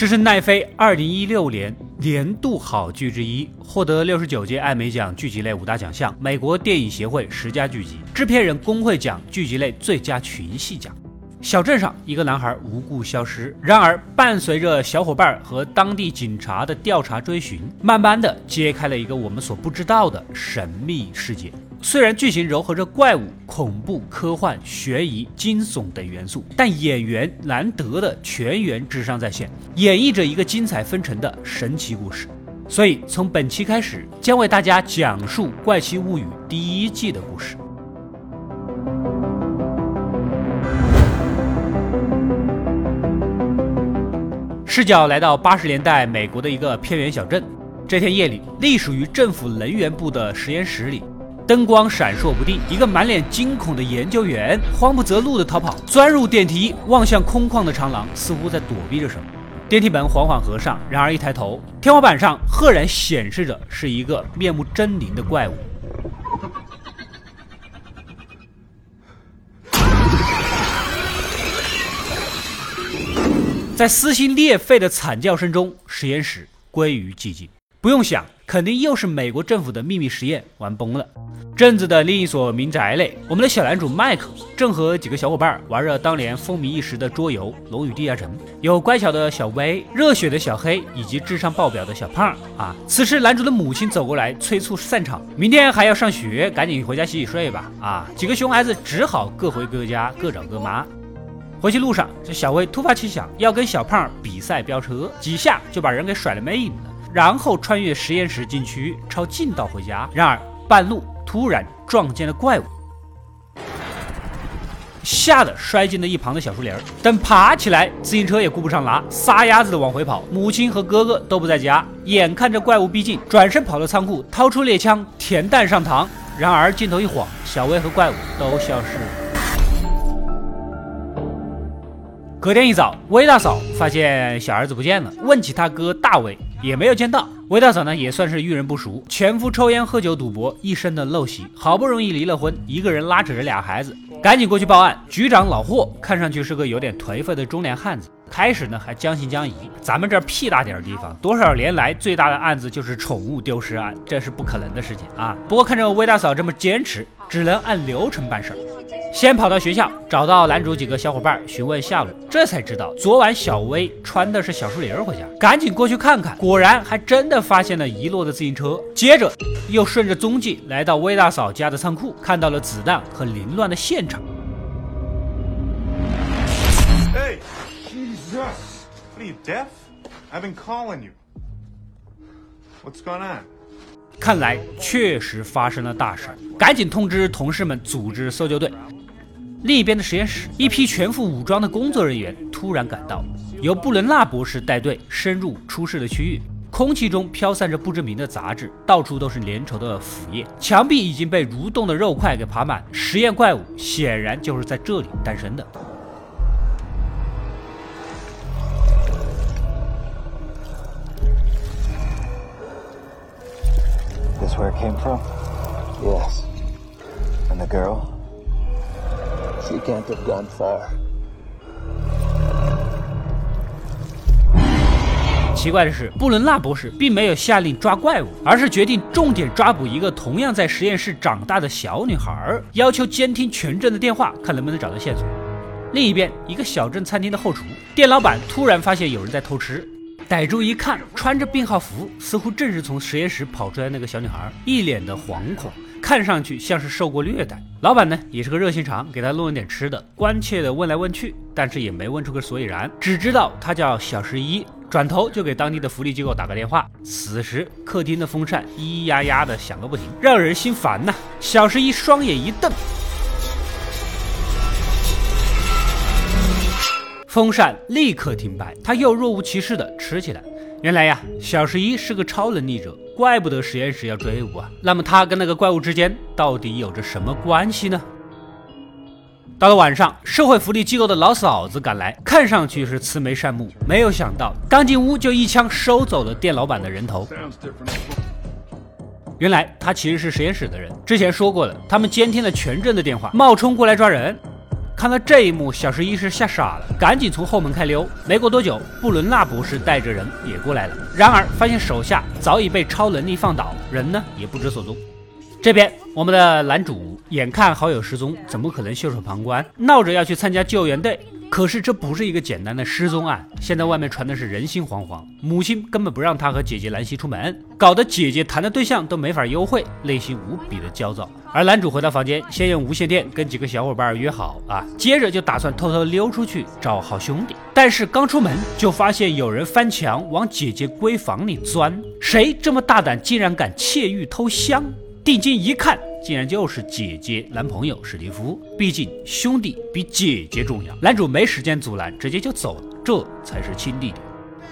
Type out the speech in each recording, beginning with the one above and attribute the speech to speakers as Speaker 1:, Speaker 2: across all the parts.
Speaker 1: 这是奈飞二零一六年年度好剧之一，获得六十九届艾美奖剧集类五大奖项，美国电影协会十佳剧集，制片人工会奖剧集类最佳群戏奖。小镇上一个男孩无故消失，然而伴随着小伙伴和当地警察的调查追寻，慢慢的揭开了一个我们所不知道的神秘世界。虽然剧情糅合着怪物、恐怖、科幻、悬疑、惊悚等元素，但演员难得的全员智商在线，演绎着一个精彩纷呈的神奇故事。所以，从本期开始，将为大家讲述《怪奇物语》第一季的故事。视角来到八十年代美国的一个偏远小镇。这天夜里，隶属于政府能源部的实验室里。灯光闪烁不定，一个满脸惊恐的研究员慌不择路地逃跑，钻入电梯，望向空旷的长廊，似乎在躲避着什么。电梯门缓缓合上，然而一抬头，天花板上赫然显示着是一个面目狰狞的怪物。在撕心裂肺的惨叫声中，实验室归于寂静。不用想，肯定又是美国政府的秘密实验玩崩了。镇子的另一所民宅内，我们的小男主麦克正和几个小伙伴玩着当年风靡一时的桌游《龙与地下城》，有乖巧的小薇、热血的小黑以及智商爆表的小胖啊。此时，男主的母亲走过来催促散场，明天还要上学，赶紧回家洗洗睡吧。啊，几个熊孩子只好各回各家，各找各妈。回去路上，这小薇突发奇想，要跟小胖比赛飙车，几下就把人给甩了没影了。然后穿越实验室禁区，抄近道回家。然而半路突然撞见了怪物，吓得摔进了一旁的小树林。等爬起来，自行车也顾不上拉，撒丫子的往回跑。母亲和哥哥都不在家，眼看着怪物逼近，转身跑到仓库，掏出猎枪填弹上膛。然而镜头一晃，小薇和怪物都消失了。隔天一早，魏大嫂发现小儿子不见了，问起他哥大伟，也没有见到。魏大嫂呢，也算是遇人不熟，前夫抽烟喝酒赌博，一身的陋习，好不容易离了婚，一个人拉扯着俩孩子，赶紧过去报案。局长老霍看上去是个有点颓废的中年汉子，开始呢还将信将疑，咱们这屁大点地方，多少年来最大的案子就是宠物丢失案，这是不可能的事情啊。不过看着魏大嫂这么坚持，只能按流程办事儿。先跑到学校，找到男主几个小伙伴询问下落，这才知道昨晚小薇穿的是小树林儿回家，赶紧过去看看，果然还真的发现了遗落的自行车。接着又顺着踪迹来到魏大嫂家的仓库，看到了子弹和凌乱的现场。
Speaker 2: Jesus, what are you deaf? I've been calling you. What's going on?
Speaker 1: 看来确实发生了大事，赶紧通知同事们组织搜救队。另一边的实验室，一批全副武装的工作人员突然赶到，由布伦纳博士带队深入出事的区域。空气中飘散着不知名的杂质，到处都是粘稠的腐液，墙壁已经被蠕动的肉块给爬满。实验怪物显然就是在这里诞生的。
Speaker 3: Where it came from? Yes. And the girl? She can't have gone far.
Speaker 1: 奇怪的是，布伦纳博士并没有下令抓怪物，而是决定重点抓捕一个同样在实验室长大的小女孩，要求监听全镇的电话，看能不能找到线索。另一边，一个小镇餐厅的后厨，店老板突然发现有人在偷吃。逮住一看，穿着病号服，似乎正是从实验室跑出来那个小女孩，一脸的惶恐，看上去像是受过虐待。老板呢，也是个热心肠，给她弄了点吃的，关切的问来问去，但是也没问出个所以然，只知道她叫小十一，转头就给当地的福利机构打个电话。此时，客厅的风扇咿咿呀呀的响个不停，让人心烦呐。小十一双眼一瞪。风扇立刻停摆，他又若无其事地吃起来。原来呀，小十一是个超能力者，怪不得实验室要追捕啊。那么他跟那个怪物之间到底有着什么关系呢？到了晚上，社会福利机构的老嫂子赶来，看上去是慈眉善目，没有想到刚进屋就一枪收走了店老板的人头。原来他其实是实验室的人，之前说过了，他们监听了全镇的电话，冒充过来抓人。看到这一幕，小十一是吓傻了，赶紧从后门开溜。没过多久，布伦纳博士带着人也过来了，然而发现手下早已被超能力放倒，人呢也不知所踪。这边，我们的男主眼看好友失踪，怎么可能袖手旁观，闹着要去参加救援队？可是这不是一个简单的失踪案，现在外面传的是人心惶惶，母亲根本不让他和姐姐兰西出门，搞得姐姐谈的对象都没法幽会，内心无比的焦躁。而男主回到房间，先用无线电跟几个小伙伴约好啊，接着就打算偷偷溜出去找好兄弟。但是刚出门就发现有人翻墙往姐姐闺房里钻，谁这么大胆，竟然敢窃玉偷香？定睛一看。竟然就是姐姐男朋友史蒂夫，毕竟兄弟比姐姐重要。男主没时间阻拦，直接就走了，这才是亲弟弟。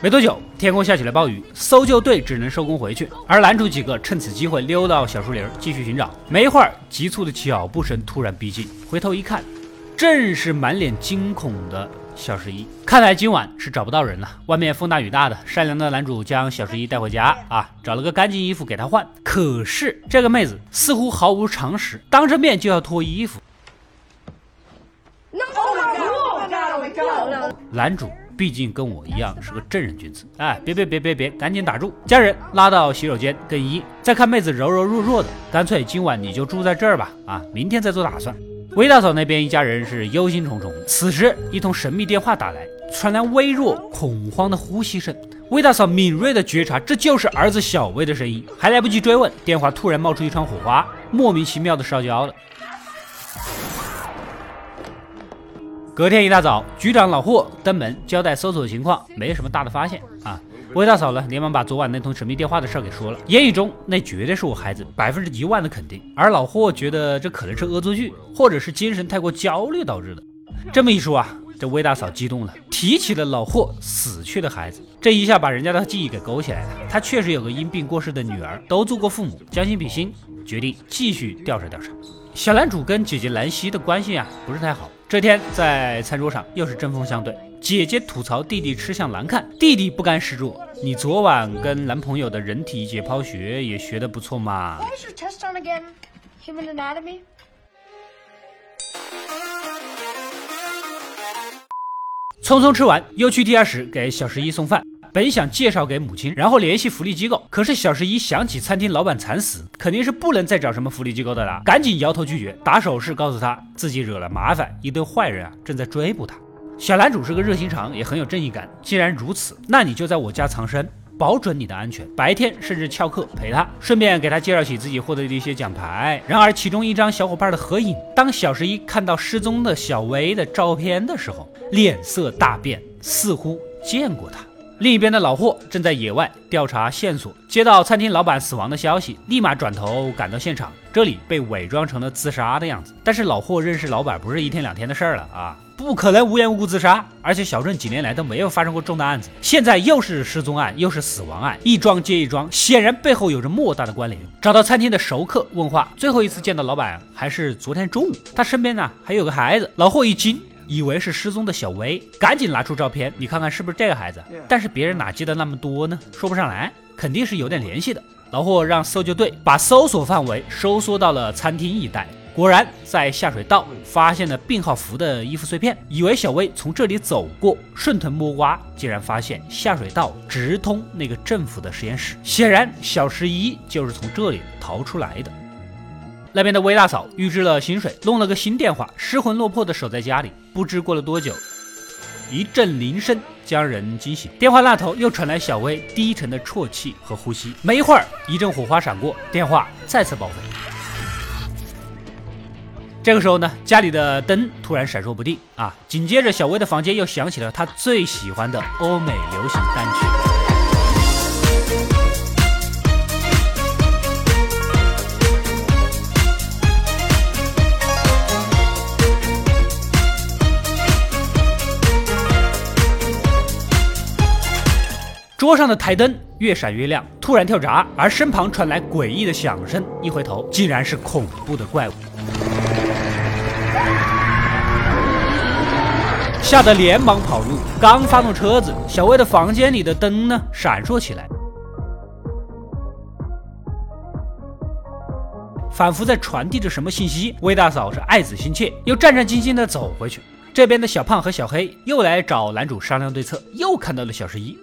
Speaker 1: 没多久，天空下起了暴雨，搜救队只能收工回去，而男主几个趁此机会溜到小树林继续寻找。没一会儿，急促的脚步声突然逼近，回头一看，正是满脸惊恐的。小十一，看来今晚是找不到人了。外面风大雨大的，善良的男主将小十一带回家啊，找了个干净衣服给她换。可是这个妹子似乎毫无常识，当着面就要脱衣服。男主毕竟跟我一样是个正人君子，哎，别别别别别，赶紧打住！将人拉到洗手间更衣，再看妹子柔柔弱弱的，干脆今晚你就住在这儿吧，啊，明天再做打算。魏大嫂那边一家人是忧心忡忡。此时，一通神秘电话打来，传来微弱恐慌的呼吸声。魏大嫂敏锐地觉察，这就是儿子小魏的声音。还来不及追问，电话突然冒出一串火花，莫名其妙的烧焦了。隔天一大早，局长老霍登门交代搜索情况，没什么大的发现啊。魏大嫂呢，连忙把昨晚那通神秘电话的事儿给说了。言语中那绝对是我孩子百分之一万的肯定。而老霍觉得这可能是恶作剧，或者是精神太过焦虑导致的。这么一说啊，这魏大嫂激动了，提起了老霍死去的孩子，这一下把人家的记忆给勾起来了。他确实有个因病过世的女儿，都做过父母，将心比心，决定继续调查调查。小男主跟姐姐兰西的关系啊，不是太好。这天在餐桌上又是针锋相对。姐姐吐槽弟弟吃相难看，弟弟不甘示弱。你昨晚跟男朋友的人体解剖学也学得不错嘛？匆匆吃完，又去地下室给小十一送饭。本想介绍给母亲，然后联系福利机构，可是小十一想起餐厅老板惨死，肯定是不能再找什么福利机构的了，赶紧摇头拒绝，打手势告诉他自己惹了麻烦，一堆坏人啊正在追捕他。小男主是个热心肠，也很有正义感。既然如此，那你就在我家藏身，保准你的安全。白天甚至翘课陪他，顺便给他介绍起自己获得的一些奖牌。然而，其中一张小伙伴的合影，当小十一看到失踪的小薇的照片的时候，脸色大变，似乎见过他。另一边的老霍正在野外调查线索，接到餐厅老板死亡的消息，立马转头赶到现场。这里被伪装成了自杀的样子。但是老霍认识老板不是一天两天的事儿了啊，不可能无缘无故自杀。而且小镇几年来都没有发生过重大案子，现在又是失踪案，又是死亡案，一桩接一桩，显然背后有着莫大的关联。找到餐厅的熟客问话，最后一次见到老板还是昨天中午，他身边呢还有个孩子。老霍一惊。以为是失踪的小薇，赶紧拿出照片，你看看是不是这个孩子？但是别人哪记得那么多呢？说不上来，肯定是有点联系的。老霍让搜救队把搜索范围收缩到了餐厅一带，果然在下水道发现了病号服的衣服碎片，以为小薇从这里走过，顺藤摸瓜，竟然发现下水道直通那个政府的实验室，显然小十一就是从这里逃出来的。那边的魏大嫂预支了薪水，弄了个新电话，失魂落魄的守在家里。不知过了多久，一阵铃声将人惊醒。电话那头又传来小薇低沉的啜泣和呼吸。没一会儿，一阵火花闪过，电话再次报废。这个时候呢，家里的灯突然闪烁不定啊！紧接着，小薇的房间又响起了她最喜欢的欧美流行单曲。桌上的台灯越闪越亮，突然跳闸，而身旁传来诡异的响声。一回头，竟然是恐怖的怪物，吓得连忙跑路。刚发动车子，小薇的房间里的灯呢闪烁起来。仿佛在传递着什么信息。魏大嫂是爱子心切，又战战兢兢地走回去。这边的小胖和小黑又来找男主商量对策，又看到了小十一。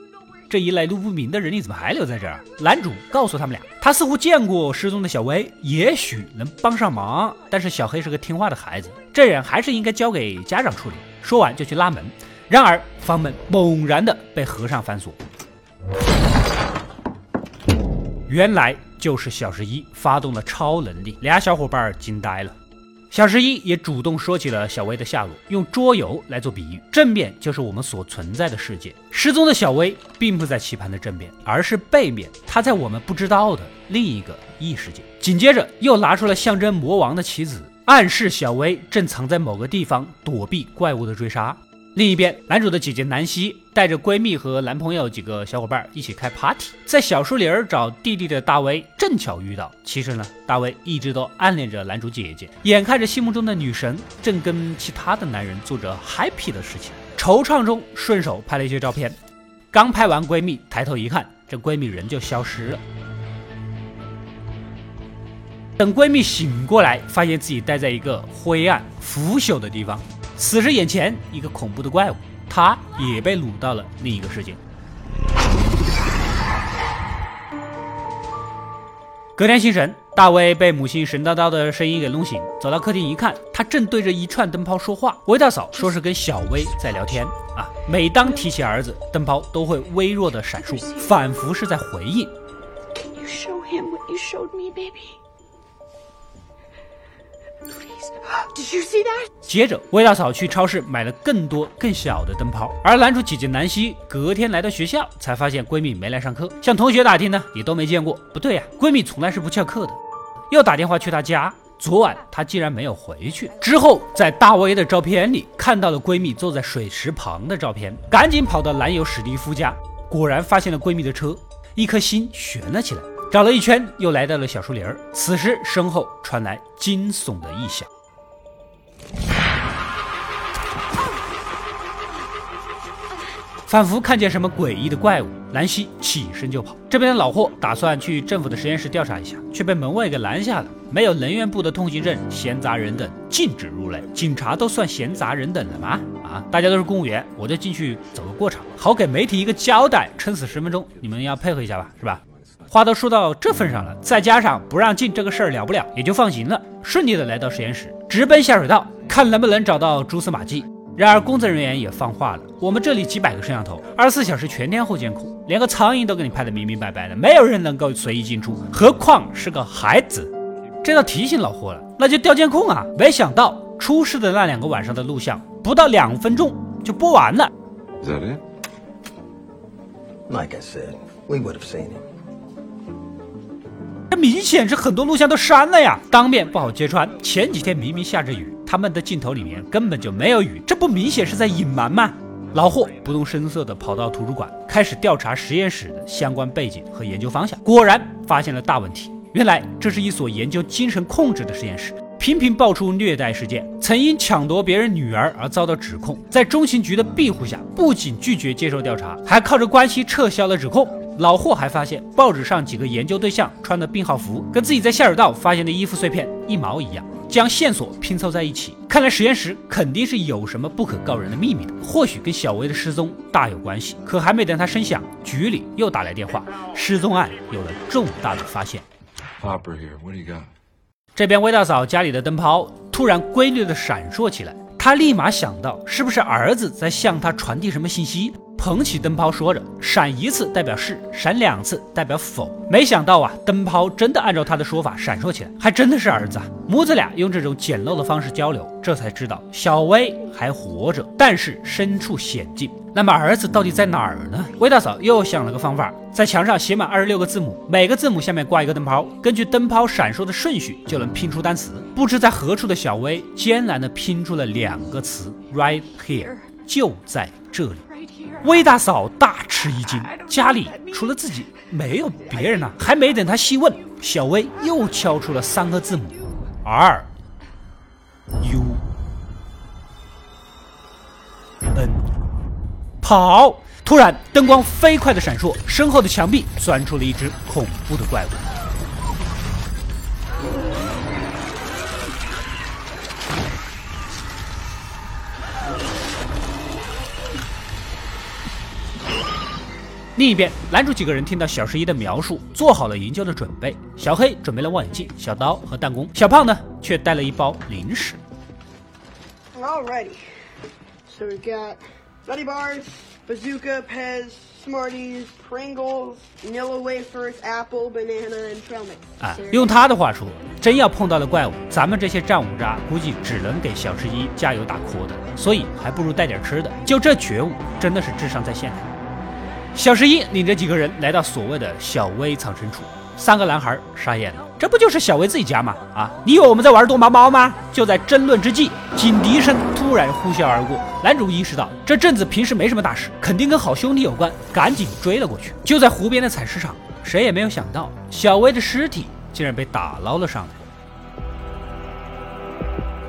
Speaker 1: 这一来路不明的人，你怎么还留在这儿？男主告诉他们俩，他似乎见过失踪的小薇，也许能帮上忙。但是小黑是个听话的孩子，这人还是应该交给家长处理。说完就去拉门，然而房门猛然的被合上反锁。原来就是小十一发动了超能力，俩小伙伴惊呆了。小十一也主动说起了小薇的下落，用桌游来做比喻，正面就是我们所存在的世界。失踪的小薇并不在棋盘的正面，而是背面，她在我们不知道的另一个异世界。紧接着又拿出了象征魔王的棋子，暗示小薇正藏在某个地方躲避怪物的追杀。另一边，男主的姐姐南希带着闺蜜和男朋友几个小伙伴一起开 party，在小树林儿找弟弟的大威正巧遇到。其实呢，大威一直都暗恋着男主姐姐，眼看着心目中的女神正跟其他的男人做着 happy 的事情，惆怅中顺手拍了一些照片。刚拍完，闺蜜抬头一看，这闺蜜人就消失了。等闺蜜醒过来，发现自己待在一个灰暗腐朽的地方。此时，眼前一个恐怖的怪物，他也被掳到了另一个世界。隔天清晨，大卫被母亲神叨叨的声音给弄醒，走到客厅一看，他正对着一串灯泡说话。韦大嫂说是跟小薇在聊天啊，每当提起儿子，灯泡都会微弱的闪烁，仿佛是在回应。Can
Speaker 4: you show him what you showed me, baby? Do you see that？
Speaker 1: 接着，魏大嫂去超市买了更多更小的灯泡，而男主姐姐南希隔天来到学校，才发现闺蜜没来上课。向同学打听呢，也都没见过。不对呀，闺蜜从来是不翘课的。又打电话去她家，昨晚她竟然没有回去。之后，在大威的照片里看到了闺蜜坐在水池旁的照片，赶紧跑到男友史蒂夫家，果然发现了闺蜜的车，一颗心悬了起来。找了一圈，又来到了小树林儿。此时，身后传来惊悚的异响。仿佛看见什么诡异的怪物，兰溪起身就跑。这边的老霍打算去政府的实验室调查一下，却被门卫给拦下了。没有能源部的通行证，闲杂人等禁止入内。警察都算闲杂人等了吗？啊，大家都是公务员，我就进去走个过场，好给媒体一个交代。撑死十分钟，你们要配合一下吧，是吧？话都说到这份上了，再加上不让进这个事儿了不了，也就放行了。顺利的来到实验室，直奔下水道，看能不能找到蛛丝马迹。然而，工作人员也放话了：我们这里几百个摄像头，二十四小时全天候监控，连个苍蝇都给你拍得明明白白的，没有人能够随意进出，何况是个孩子。这倒提醒老霍了，那就调监控啊！没想到出事的那两个晚上的录像，不到两分钟就播完了。这明显是很多录像都删了呀，当面不好揭穿。前几天明明下着雨，他们的镜头里面根本就没有雨，这不明显是在隐瞒吗？老霍不动声色地跑到图书馆，开始调查实验室的相关背景和研究方向。果然发现了大问题，原来这是一所研究精神控制的实验室，频频爆出虐待事件，曾因抢夺别人女儿而遭到指控。在中情局的庇护下，不仅拒绝接受调查，还靠着关系撤销了指控。老霍还发现报纸上几个研究对象穿的病号服，跟自己在下水道发现的衣服碎片一毛一样。将线索拼凑在一起，看来实验室肯定是有什么不可告人的秘密的，或许跟小薇的失踪大有关系。可还没等他声响，局里又打来电话，失踪案有了重大的发现。这边魏大嫂家里的灯泡突然规律的闪烁起来，她立马想到是不是儿子在向她传递什么信息。捧起灯泡，说着：“闪一次代表是，闪两次代表否。”没想到啊，灯泡真的按照他的说法闪烁起来，还真的是儿子啊！母子俩用这种简陋的方式交流，这才知道小薇还活着，但是身处险境。那么儿子到底在哪儿呢？魏大嫂又想了个方法，在墙上写满二十六个字母，每个字母下面挂一个灯泡，根据灯泡闪烁的顺序就能拼出单词。不知在何处的小薇艰难地拼出了两个词：right here，就在这里。魏大嫂大吃一惊，家里除了自己没有别人呢。还没等她细问，小薇又敲出了三个字母：R U N。跑！突然灯光飞快的闪烁，身后的墙壁钻出了一只恐怖的怪物。另一边，男主几个人听到小十一的描述，做好了营救的准备。小黑准备了望远镜、小刀和弹弓，小胖呢却带了一包零食。
Speaker 5: Alrighty. So we've got Nutty Bars, Bazooka, Pez, Smarties, Pringles, Nilla Wafers, Apple, Banana, and Trail Mix.
Speaker 1: 啊用他的话说，真要碰到了怪物，咱们这些战五渣估计只能给小十一加油打 call 的，所以还不如带点吃的。就这觉悟，真的是智商在线的。小十一领着几个人来到所谓的小薇藏身处，三个男孩傻眼了，这不就是小薇自己家吗？啊，你以为我们在玩躲猫猫吗？就在争论之际，警笛声突然呼啸而过，男主意识到这镇子平时没什么大事，肯定跟好兄弟有关，赶紧追了过去。就在湖边的采石场，谁也没有想到，小薇的尸体竟然被打捞了上来。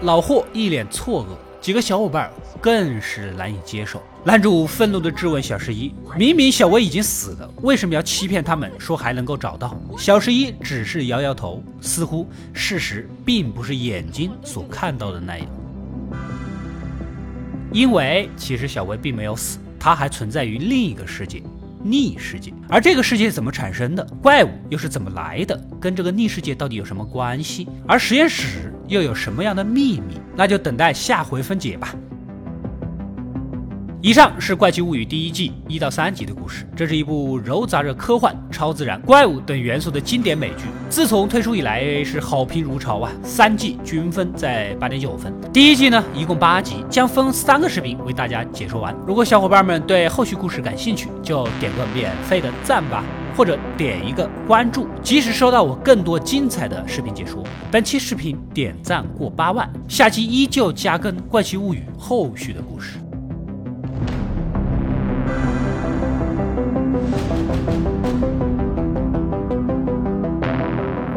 Speaker 1: 老霍一脸错愕，几个小伙伴更是难以接受。男主愤怒地质问小十一：“明明小薇已经死了，为什么要欺骗他们说还能够找到？”小十一只是摇摇头，似乎事实并不是眼睛所看到的那样。因为其实小薇并没有死，她还存在于另一个世界——逆世界。而这个世界怎么产生的，怪物又是怎么来的，跟这个逆世界到底有什么关系？而实验室又有什么样的秘密？那就等待下回分解吧。以上是《怪奇物语》第一季一到三集的故事。这是一部糅杂着科幻、超自然、怪物等元素的经典美剧。自从推出以来是好评如潮啊，三季均分在八点九分。第一季呢一共八集，将分三个视频为大家解说完。如果小伙伴们对后续故事感兴趣，就点个免费的赞吧，或者点一个关注，及时收到我更多精彩的视频解说。本期视频点赞过八万，下期依旧加更《怪奇物语》后续的故事。